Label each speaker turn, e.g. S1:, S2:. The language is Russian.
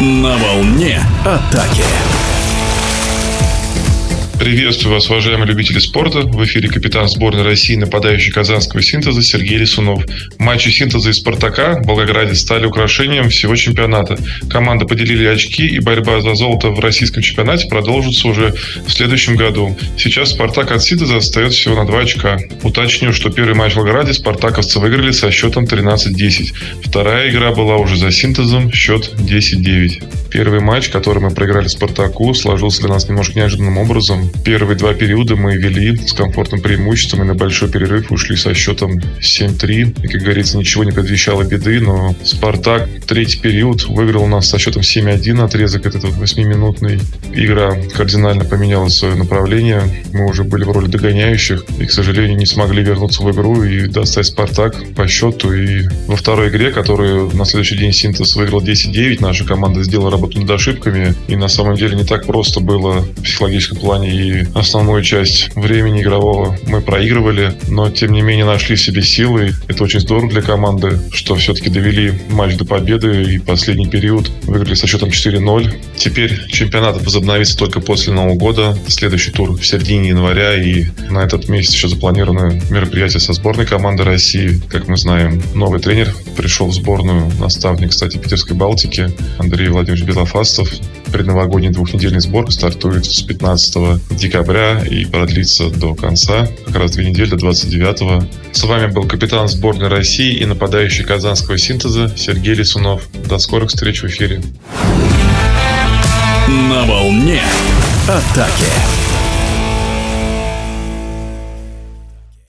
S1: На волне атаки.
S2: Приветствую вас, уважаемые любители спорта. В эфире капитан сборной России, нападающий казанского синтеза Сергей Лисунов. Матчи синтеза и Спартака в Волгограде стали украшением всего чемпионата. Команды поделили очки, и борьба за золото в российском чемпионате продолжится уже в следующем году. Сейчас Спартак от синтеза отстает всего на 2 очка. Уточню, что первый матч в Волгограде спартаковцы выиграли со счетом 13-10. Вторая игра была уже за синтезом, счет 10-9. Первый матч, который мы проиграли Спартаку, сложился для нас немножко неожиданным образом. Первые два периода мы вели с комфортным преимуществом и на большой перерыв ушли со счетом 7-3. И, как говорится, ничего не предвещало беды, но Спартак третий период выиграл у нас со счетом 7-1 отрезок этот 8-минутный. Игра кардинально поменяла свое направление. Мы уже были в роли догоняющих и, к сожалению, не смогли вернуться в игру и достать Спартак по счету. И во второй игре, которую на следующий день Синтез выиграл 10-9, наша команда сделала работу над ошибками. И на самом деле не так просто было в психологическом плане основную часть времени игрового мы проигрывали, но тем не менее нашли себе силы. Это очень здорово для команды, что все-таки довели матч до победы и последний период выиграли со счетом 4-0. Теперь чемпионат возобновится только после Нового года. Следующий тур в середине января и на этот месяц еще запланировано мероприятие со сборной команды России. Как мы знаем, новый тренер пришел в сборную, наставник, кстати, Питерской Балтики Андрей Владимирович Белофастов предновогодний двухнедельный сбор стартует с 15 декабря и продлится до конца, как раз две недели, до 29. С вами был капитан сборной России и нападающий казанского синтеза Сергей Лисунов. До скорых встреч в эфире.
S1: На волне атаки.